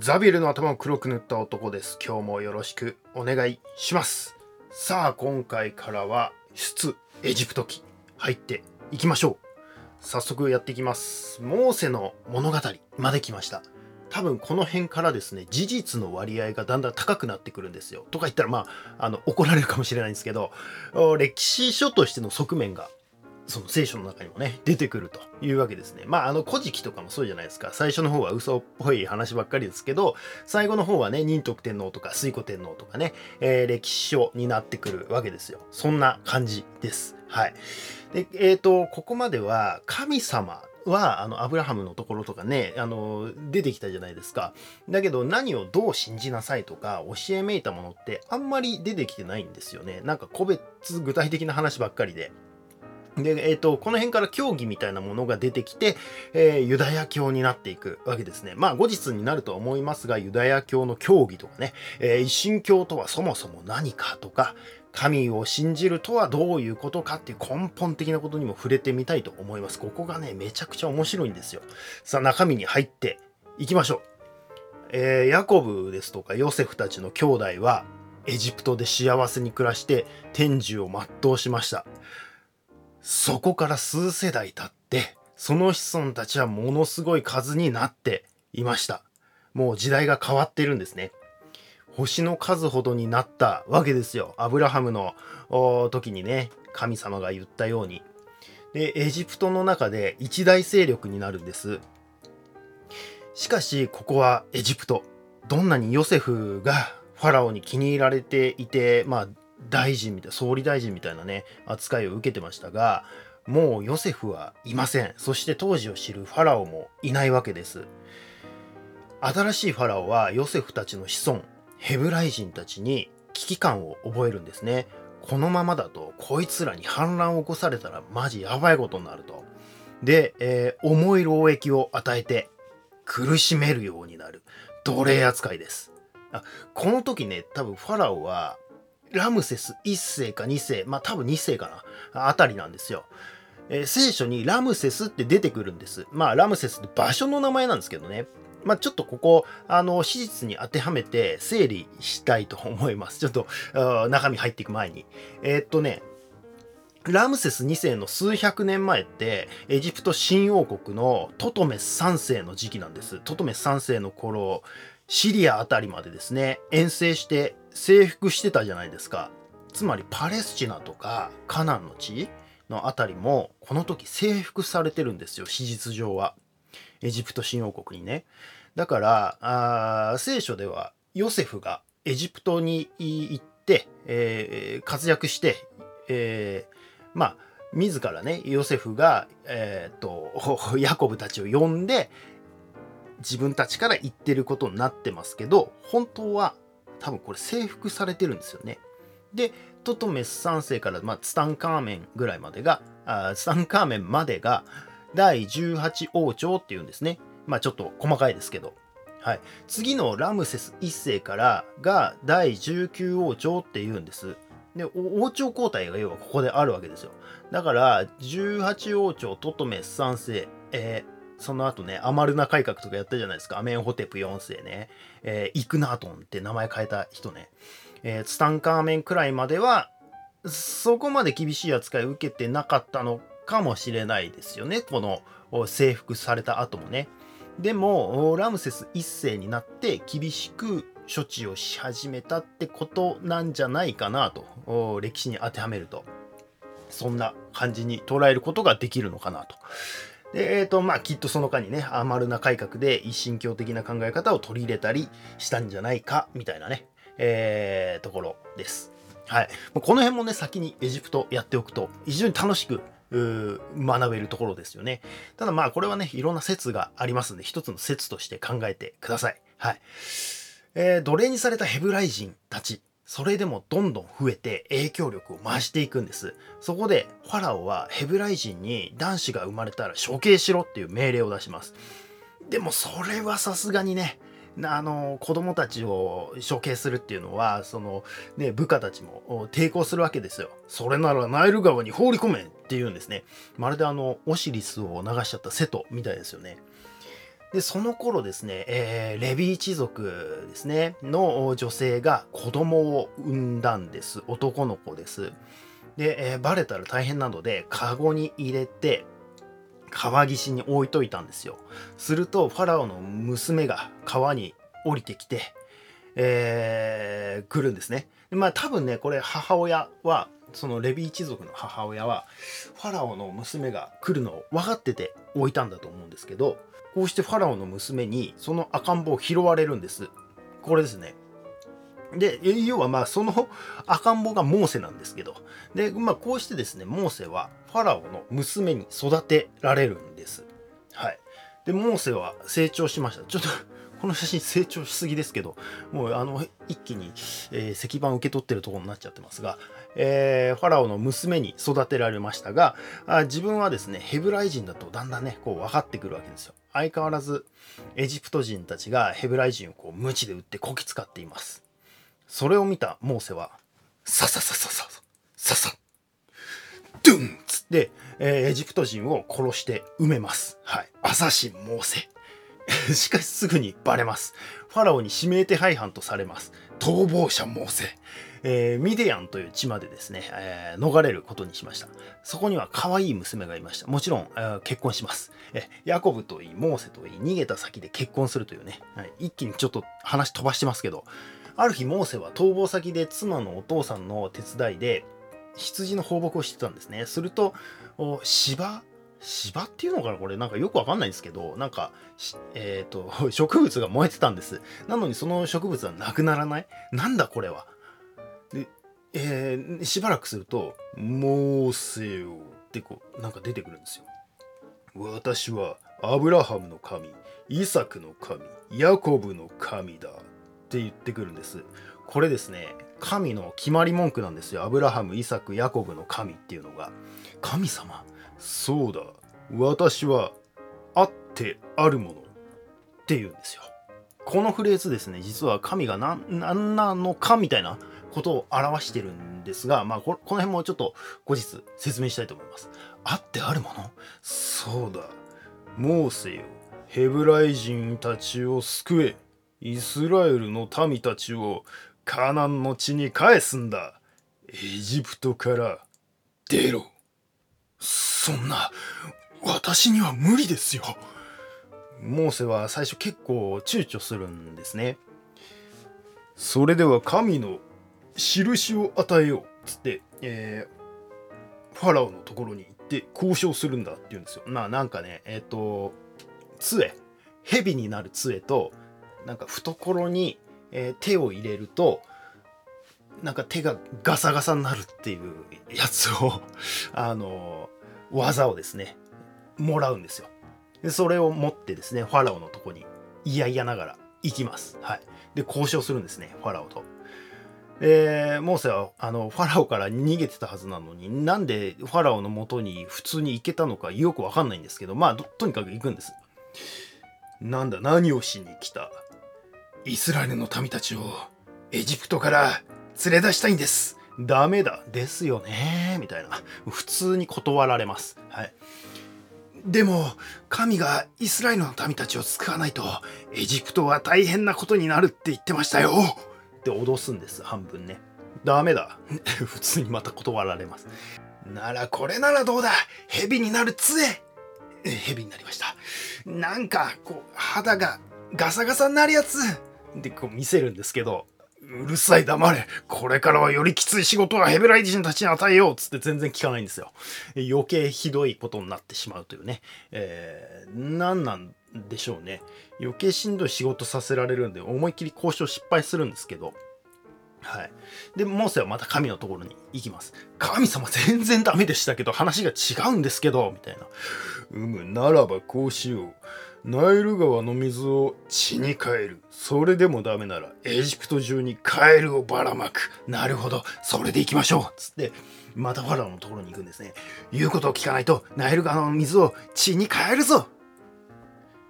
ザビエルの頭を黒く塗った男です。今日もよろしくお願いします。さあ、今回からは出エジプト記入っていきましょう。早速やっていきます。モーセの物語まで来ました。多分この辺からですね、事実の割合がだんだん高くなってくるんですよ。とか言ったら、まあ、あの、怒られるかもしれないんですけど、歴史書としての側面がその聖書の中にもね、出てくるというわけですね。まあ、あの、古事記とかもそうじゃないですか。最初の方は嘘っぽい話ばっかりですけど、最後の方はね、仁徳天皇とか推古天皇とかね、えー歴史書になってくるわけですよ。そんな感じです。はい。で、えっ、と、ここまでは、神様は、あの、アブラハムのところとかね、あの、出てきたじゃないですか。だけど、何をどう信じなさいとか、教えめいたものって、あんまり出てきてないんですよね。なんか、個別具体的な話ばっかりで。で、えっ、と、この辺から教義みたいなものが出てきて、えーユダヤ教になっていくわけですね。まあ、後日になるとは思いますが、ユダヤ教の教義とかね、えー一神教とはそもそも何かとか、神を信じるとはどういうことかっていう根本的なことにも触れてみたいと思います。ここがね、めちゃくちゃ面白いんですよ。さあ、中身に入っていきましょう。えーヤコブですとかヨセフたちの兄弟は、エジプトで幸せに暮らして天寿を全うしました。そこから数世代経って、その子孫たちはものすごい数になっていました。もう時代が変わってるんですね。星の数ほどになったわけですよ。アブラハムの時にね、神様が言ったように。で、エジプトの中で一大勢力になるんです。しかし、ここはエジプト。どんなにヨセフがファラオに気に入られていて、まあ、大臣みたいな、総理大臣みたいなね、扱いを受けてましたが、もうヨセフはいません。そして当時を知るファラオもいないわけです。新しいファラオはヨセフたちの子孫、ヘブライ人たちに危機感を覚えるんですね。このままだとこいつらに反乱を起こされたらマジやばいことになると。で、えー重い労役を与えて苦しめるようになる奴隷扱いです。あこの時ね、多分ファラオはラムセス1世か2世、まあ多分2世かな、あたりなんですよ。えー聖書にラムセスって出てくるんです。まあラムセスって場所の名前なんですけどね。まあちょっとここ、あの、史実に当てはめて整理したいと思います。ちょっと中身入っていく前に。えーっとね、ラムセス2世の数百年前って、エジプト新王国のトトメス3世の時期なんです。トトメス3世の頃、シリアあたりまでですね、遠征して征服してたじゃないですか。つまりパレスチナとかカナンの地のあたりも、この時征服されてるんですよ、史実上は。エジプト新王国にね。だから、あ聖書ではヨセフがエジプトに行って、えー活躍して、えーまあ、自らね、ヨセフが、えーっと、ヤコブたちを呼んで、自分たちから言ってることになってますけど、本当は多分これ征服されてるんですよね。で、トトメス3世から、まあ、ツタンカーメンぐらいまでが、あツタンカーメンまでが第18王朝っていうんですね。まあちょっと細かいですけど。はい。次のラムセス1世からが第19王朝っていうんです。で、王朝交代が要はここであるわけですよ。だから、18王朝トトメス3世、えーその後ね、アマルナ改革とかやったじゃないですか。アメンホテプ4世ね。えーイクナートンって名前変えた人ね。えーツタンカーメンくらいまでは、そこまで厳しい扱いを受けてなかったのかもしれないですよね。この征服された後もね。でも、ラムセス1世になって厳しく処置をし始めたってことなんじゃないかなと、歴史に当てはめると。そんな感じに捉えることができるのかなと。で、えっ、と、まあ、きっとその間にね、アマルナ改革で一神教的な考え方を取り入れたりしたんじゃないか、みたいなね、えーところです。はい。この辺もね、先にエジプトやっておくと、非常に楽しく、学べるところですよね。ただまあ、これはね、いろんな説がありますんで、一つの説として考えてください。はい。えー奴隷にされたヘブライ人たち、それでもどんどん増えて影響力を増していくんです。そこで、ファラオはヘブライ人に男子が生まれたら処刑しろっていう命令を出します。でもそれはさすがにね、あの子供たちを処刑するっていうのはその、ね、部下たちも抵抗するわけですよ。それならナイル川に放り込めっていうんですね。まるであのオシリスを流しちゃったセトみたいですよね。で、その頃ですね、えー、レビ一族ですね、の女性が子供を産んだんです。男の子です。で、えー、バレたら大変なので、カゴに入れて、川岸に置いといたんですよ。すると、ファラオの娘が川に降りてきて、えー、来るんですね。でまあ多分ね、これ母親は、そのレビ一族の母親は、ファラオの娘が来るのを分かってて置いたんだと思うんですけど、こうしてファラオの娘にその赤ん坊を拾われるんです。これですね。で、要はまあその赤ん坊がモーセなんですけど、で、まあこうしてですね、モーセはファラオの娘に育てられるんです。はい。で、モーセは成長しました。ちょっとこの写真成長しすぎですけど、もうあの、一気に、えー、石板受け取ってるところになっちゃってますが、えー、ファラオの娘に育てられましたがあ、自分はですね、ヘブライ人だとだんだんね、こう分かってくるわけですよ。相変わらず、エジプト人たちがヘブライ人をこう、無知で撃ってこき使っています。それを見たモーセは、さささささ、ささ、ドゥンつって、えー、エジプト人を殺して埋めます。はい。アサシン・モーセ。しかしすぐにバレます。ファラオに指名手配犯とされます。逃亡者モーセ。えー、ミディアンという地までですね、えー、逃れることにしました。そこには可愛い娘がいました。もちろん、えー、結婚します。えヤコブといい、モーセといい、逃げた先で結婚するというね、はい、一気にちょっと話飛ばしてますけど、ある日、モーセは逃亡先で妻のお父さんの手伝いで、羊の放牧をしてたんですね。すると、芝芝っていうのかなこれなんかよくわかんないんですけど、なんか、えっ、ー、と、植物が燃えてたんです。なのにその植物はなくならない？なんだこれは？えー、しばらくすると、モーセよってこう、なんか出てくるんですよ。私はアブラハムの神、イサクの神、ヤコブの神だって言ってくるんです。これですね、神の決まり文句なんですよ。アブラハム、イサク、ヤコブの神っていうのが。神様そうだ私はあってあるものっていうんですよこのフレーズですね実は神が何何なのかみたいなことを表してるんですがまあこの辺もちょっと後日説明したいと思います。あってあるもの？そうだ。モーセよヘブライ人たちを救え。イスラエルの民たちをカナンの地に返すんだ。エジプトから出ろ。そんな、私には無理ですよ。モーセは最初結構躊躇するんですね。それでは神の印を与えようっつって、えー、ファラオのところに行って交渉するんだって言うんですよ。まあなんかね、えっ、ー、と、杖、蛇になる杖と、なんか懐に、えー、手を入れると、なんか手がガサガサになるっていうやつを、あの技をですね、もらうんですよ。で、それを持ってですね、ファラオのとこに嫌々ながら行きます。はい。で、交渉するんですね、ファラオと。で、モーセは、あの、ファラオから逃げてたはずなのに、なんでファラオの元に普通に行けたのかよくわかんないんですけど、まあ、とにかく行くんです。なんだ、何をしに来た？イスラエルの民たちをエジプトから連れ出したいんです。ダメだ。ですよね。みたいな。普通に断られます。はい。でも、神がイスラエルの民たちを救わないと、エジプトは大変なことになるって言ってましたよって脅すんです、半分ね。ダメだ。普通にまた断られます。ならこれならどうだ蛇になる杖蛇になりました。なんか、こう、肌がガサガサになるやつでこう見せるんですけど、うるさい黙れこれからはよりきつい仕事はヘブライ人たちに与えようつって全然聞かないんですよ。余計ひどいことになってしまうというね。えー、何なんでしょうね。余計しんどい仕事させられるんで思いっきり交渉失敗するんですけど。はい。で、モーセはまた神のところに行きます。神様全然ダメでしたけど、話が違うんですけど、みたいな。うむ、ならばこうしよう。ナイル川の水を血に変える。それでもダメなら、エジプト中にカエルをばらまく。なるほど、それで行きましょう。つって、またファラオのところに行くんですね。言うことを聞かないと、ナイル川の水を血に変えるぞ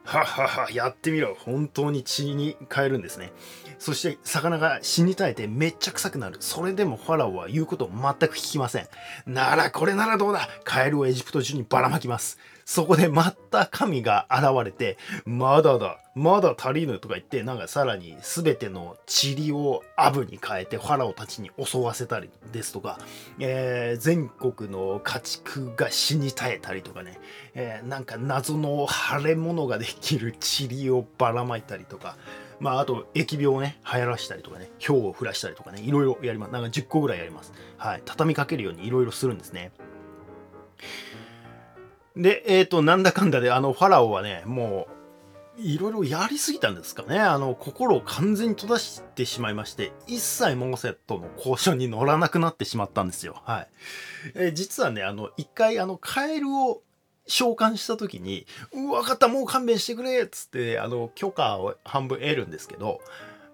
ははは、やってみろ。本当に血に変えるんですね。そして、魚が死に絶えてめっちゃ臭くなる。それでもファラオは言うことを全く聞きません。なら、これならどうだカエルをエジプト中にばらまきます。そこでまた神が現れて、まだだ、まだ足りぬとか言って、なんかさらに全ての塵をアブに変えてファラオたちに襲わせたりですとか、えー、全国の家畜が死に絶えたりとかね、えー、なんか謎の腫れ物ができる塵をばらまいたりとか、まあ、あと、疫病をね、流行らしたりとかね、氷を降らしたりとかね、いろいろやります。なんか10個ぐらいやります。はい。畳みかけるようにいろいろするんですね。で、えっ、ー、と、なんだかんだで、あの、ファラオはね、もう、いろいろやりすぎたんですかね。あの、心を完全に閉ざしてしまいまして、一切モーセットの交渉に乗らなくなってしまったんですよ。はい。えー、実はね、あの、一回、あの、カエルを召喚した時に、うわかった、もう勘弁してくれっつって、あの、許可を半分得るんですけど、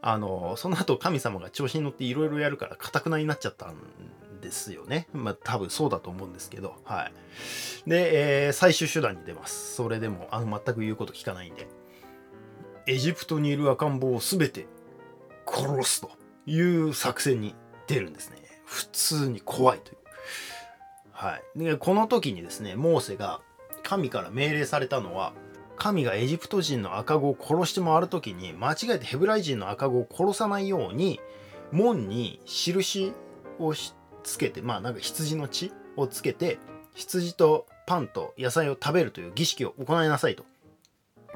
あの、その後神様が調子に乗っていろいろやるから、かたくなになっちゃったんですよね。まあ、多分そうだと思うんですけど、はい。で、えー、最終手段に出ます。それでも、あの、全く言うこと聞かないんで。エジプトにいる赤ん坊を全て殺すという作戦に出るんですね。普通に怖いという。はい。で、この時にですね、モーセが神から命令されたのは、神がエジプト人の赤子を殺して回る時に間違えてヘブライ人の赤子を殺さないように門に印をしつけてまあなんか羊の血をつけて羊とパンと野菜を食べるという儀式を行いなさいと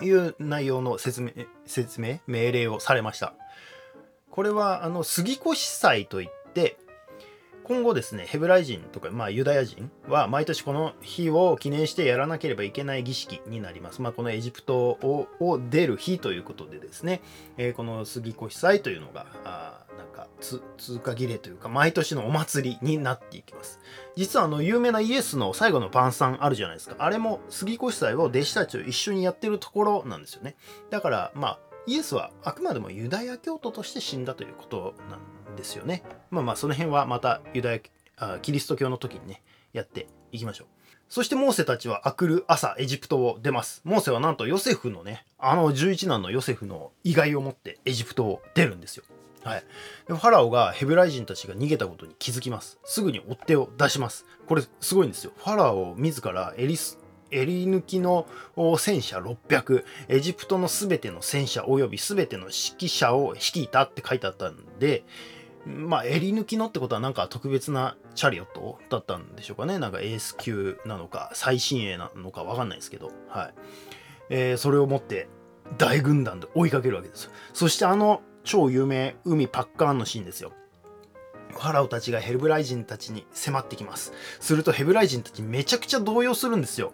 いう内容の説明説明命令をされました。これはあの杉越祭といって今後ですね、ヘブライ人とか、まあ、ユダヤ人は毎年この日を記念してやらなければいけない儀式になります。まあ、このエジプトを出る日ということでですね、えー、この杉越祭というのが、あなんか通過儀礼というか、毎年のお祭りになっていきます。実はあの、有名なイエスの最後の晩餐あるじゃないですか。あれも杉越祭を弟子たちと一緒にやってるところなんですよね。だから、まあ、イエスはあくまでもユダヤ教徒として死んだということなんですよね。まあまあその辺はまたユダヤあキリスト教の時にねやっていきましょう。そしてモーセたちは明くる朝エジプトを出ます。モーセはなんとヨセフのね、あの11男のヨセフの意外を持ってエジプトを出るんですよ。はい。ファラオがヘブライ人たちが逃げたことに気づきます。すぐに追っ手を出します。これすごいんですよ。ファラオ自らエリス、襟抜きの戦車600、エジプトの全ての戦車及び全ての指揮者を率いたって書いてあったんで、まあ、襟抜きのってことはなんか特別なチャリオットだったんでしょうかね。なんかエース級なのか、最新鋭なのかわかんないですけど、はい。えー、それを持って大軍団で追いかけるわけです。そしてあの超有名海パッカーンのシーンですよ。ファラオたちがヘブライ人たちに迫ってきます。するとヘブライ人たちめちゃくちゃ動揺するんですよ。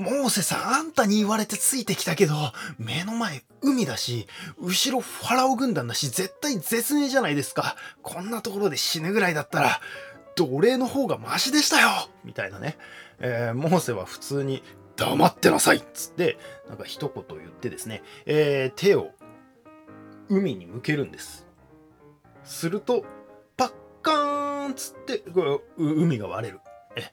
モーセさん、あんたに言われてついてきたけど、目の前海だし、後ろファラオ軍団だし、絶対絶命じゃないですか。こんなところで死ぬぐらいだったら、奴隷の方がマシでしたよみたいなね。えー、モーセは普通に、黙ってなさいっつって、なんか一言言ってですね、えー、手を海に向けるんです。すると、パッカーンつって、これ海が割れる。え、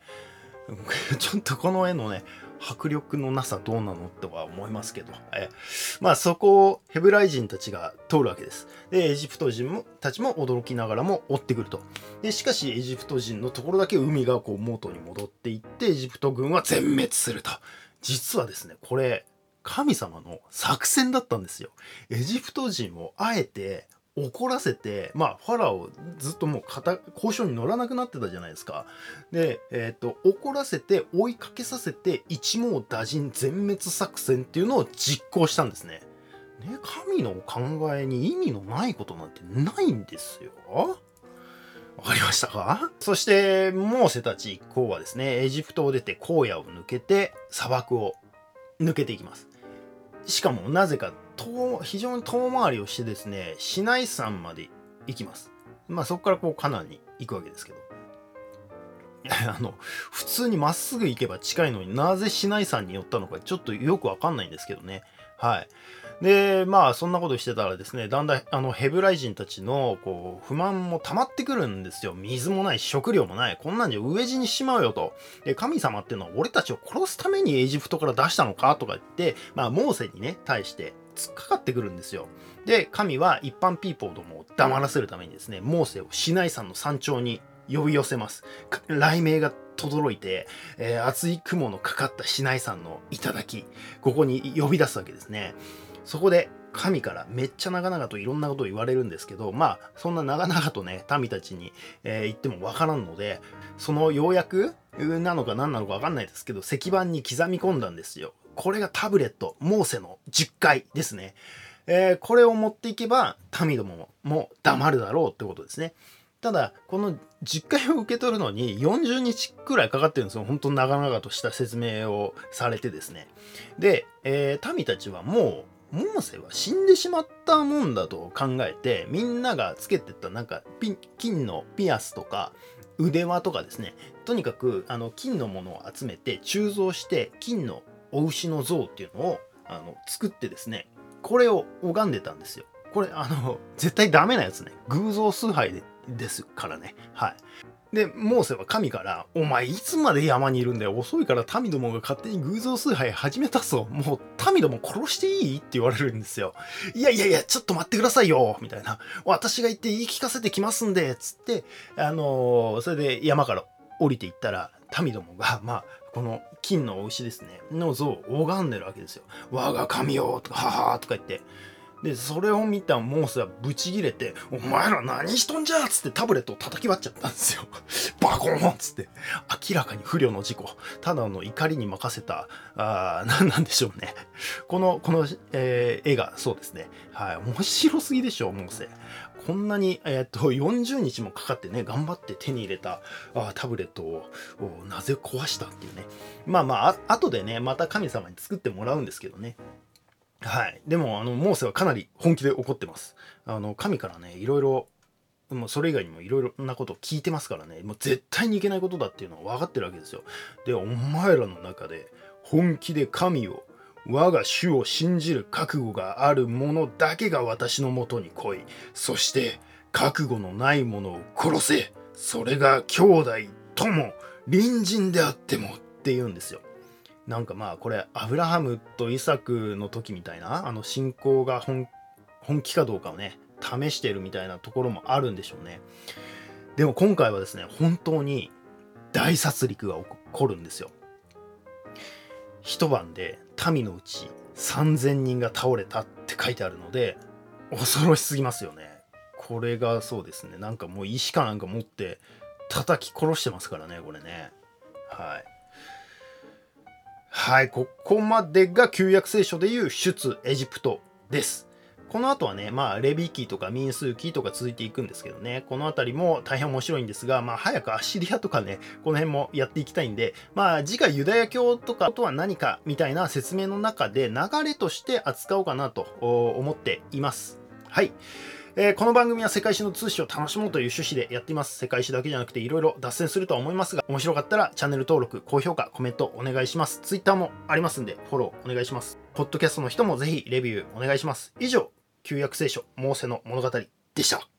ちょっとこの絵のね、迫力のなさどうなのとは思いますけど、えまあそこをヘブライ人たちが通るわけです。で、エジプト人もたちも驚きながらも追ってくると。で、しかしエジプト人のところだけ海がこう元に戻っていって、エジプト軍は全滅すると。実はですね、これ、神様の作戦だったんですよ。エジプト人をあえて怒らせて、まあ、ファラオずっともう交渉に乗らなくなってたじゃないですか。で、えっ、と、怒らせて追いかけさせて一網打尽全滅作戦っていうのを実行したんですね。ね、神の考えに意味のないことなんてないんですよ。わかりましたか？そして、モーセたち一行はですね、エジプトを出て荒野を抜けて砂漠を抜けていきます。しかもなぜか遠非常に遠回りをしてですね市内山まで行きますまあそこからこうカナンに行くわけですけど あの普通にまっすぐ行けば近いのになぜ市内山に寄ったのかちょっとよくわかんないんですけどねはいで、まあ、そんなことしてたらですね、だんだん、あの、ヘブライ人たちの、こう、不満も溜まってくるんですよ。水もない、食料もない。こんなんじゃ飢え死にしまうよと。で、神様っていうのは俺たちを殺すためにエジプトから出したのかとか言って、まあ、モーセにね、対して突っかかってくるんですよ。で、神は一般ピーポーどもを黙らせるためにですね、モーセを市内山の山頂に呼び寄せます。雷鳴が轟いて、えー、厚い雲のかかった市内山の頂ここに呼び出すわけですね。そこで神からめっちゃ長々といろんなことを言われるんですけどまあそんな長々とね民たちに、えー、言ってもわからんのでその要約なのか何なのかわかんないですけど石板に刻み込んだんですよ。これがタブレットモーセの10回ですね。えー、これを持っていけば民どもも黙るだろうってことですね。ただこの実家を受け取るのに40日くらいかかってるんですよ本当長々とした説明をされてですねで、えー、民たちはもうモーセは死んでしまったもんだと考えてみんながつけてたなんか金のピアスとか腕輪とかですねとにかくあの金のものを集めて鋳造して金のお牛の像っていうのをあの作ってですねこれを拝んでたんですよこれあの 絶対ダメなやつね偶像崇拝でですからね。はい。で、モーセは神から、お前いつまで山にいるんだよ。遅いから民どもが勝手に偶像崇拝始めたぞ。もう民ども殺していい？って言われるんですよ。いやいやいや、ちょっと待ってくださいよ。みたいな。私が言って言い聞かせてきますんで。つって、あのー、それで山から降りていったら、民どもが、まあ、この金のお牛ですね、の像を拝んでるわけですよ。我が神よとか、ははとか言って。で、それを見たモースはブチギレて、お前ら何しとんじゃっつってタブレットを叩き割っちゃったんですよ。バコーンっつって。明らかに不慮の事故。ただの怒りに任せた、あ何なんでしょうね。この、この、えー、絵がそうですね。はい。面白すぎでしょう、モーセ。こんなに、えっ、と、40日もかかってね、頑張って手に入れたあタブレットをなぜ壊したっていうね。まあまあ、あ後でね、また神様に作ってもらうんですけどね。はい。でも、あの、モーセはかなり本気で怒ってます。あの、神からね、いろいろ、もうそれ以外にもいろいろなことを聞いてますからね、もう絶対にいけないことだっていうのは分かってるわけですよ。で、お前らの中で本気で神を、我が主を信じる覚悟がある者だけが私のもとに来い。そして、覚悟のない者を殺せ。それが兄弟、友、隣人であってもって言うんですよ。なんかまあこれアブラハムとイサクの時みたいなあの信仰が本気かどうかをね試してるみたいなところもあるんでしょうねでも今回はですね本当に大殺戮が起こるんですよ一晩で民のうち3000人が倒れたって書いてあるので恐ろしすぎますよね。これがそうですね。なんかもう石かなんか持って叩き殺してますからねこれね。はい。はい、ここまでが旧約聖書でいう出エジプトです。この後はね、まあ、レビ記とか民数記とか続いていくんですけどね、この辺りも大変面白いんですが、まあ、早くアッシリアとかね、この辺もやっていきたいんで、まあ、次回ユダヤ教とかとは何かみたいな説明の中で流れとして扱おうかなと思っています。はい。えー、この番組は世界史の通史を楽しもうという趣旨でやっています。世界史だけじゃなくていろいろ脱線するとは思いますが、面白かったらチャンネル登録、高評価、コメントお願いします。Twitter もありますんで、フォローお願いします。ポッドキャストの人もぜひレビューお願いします。以上、旧約聖書、モーセの物語でした。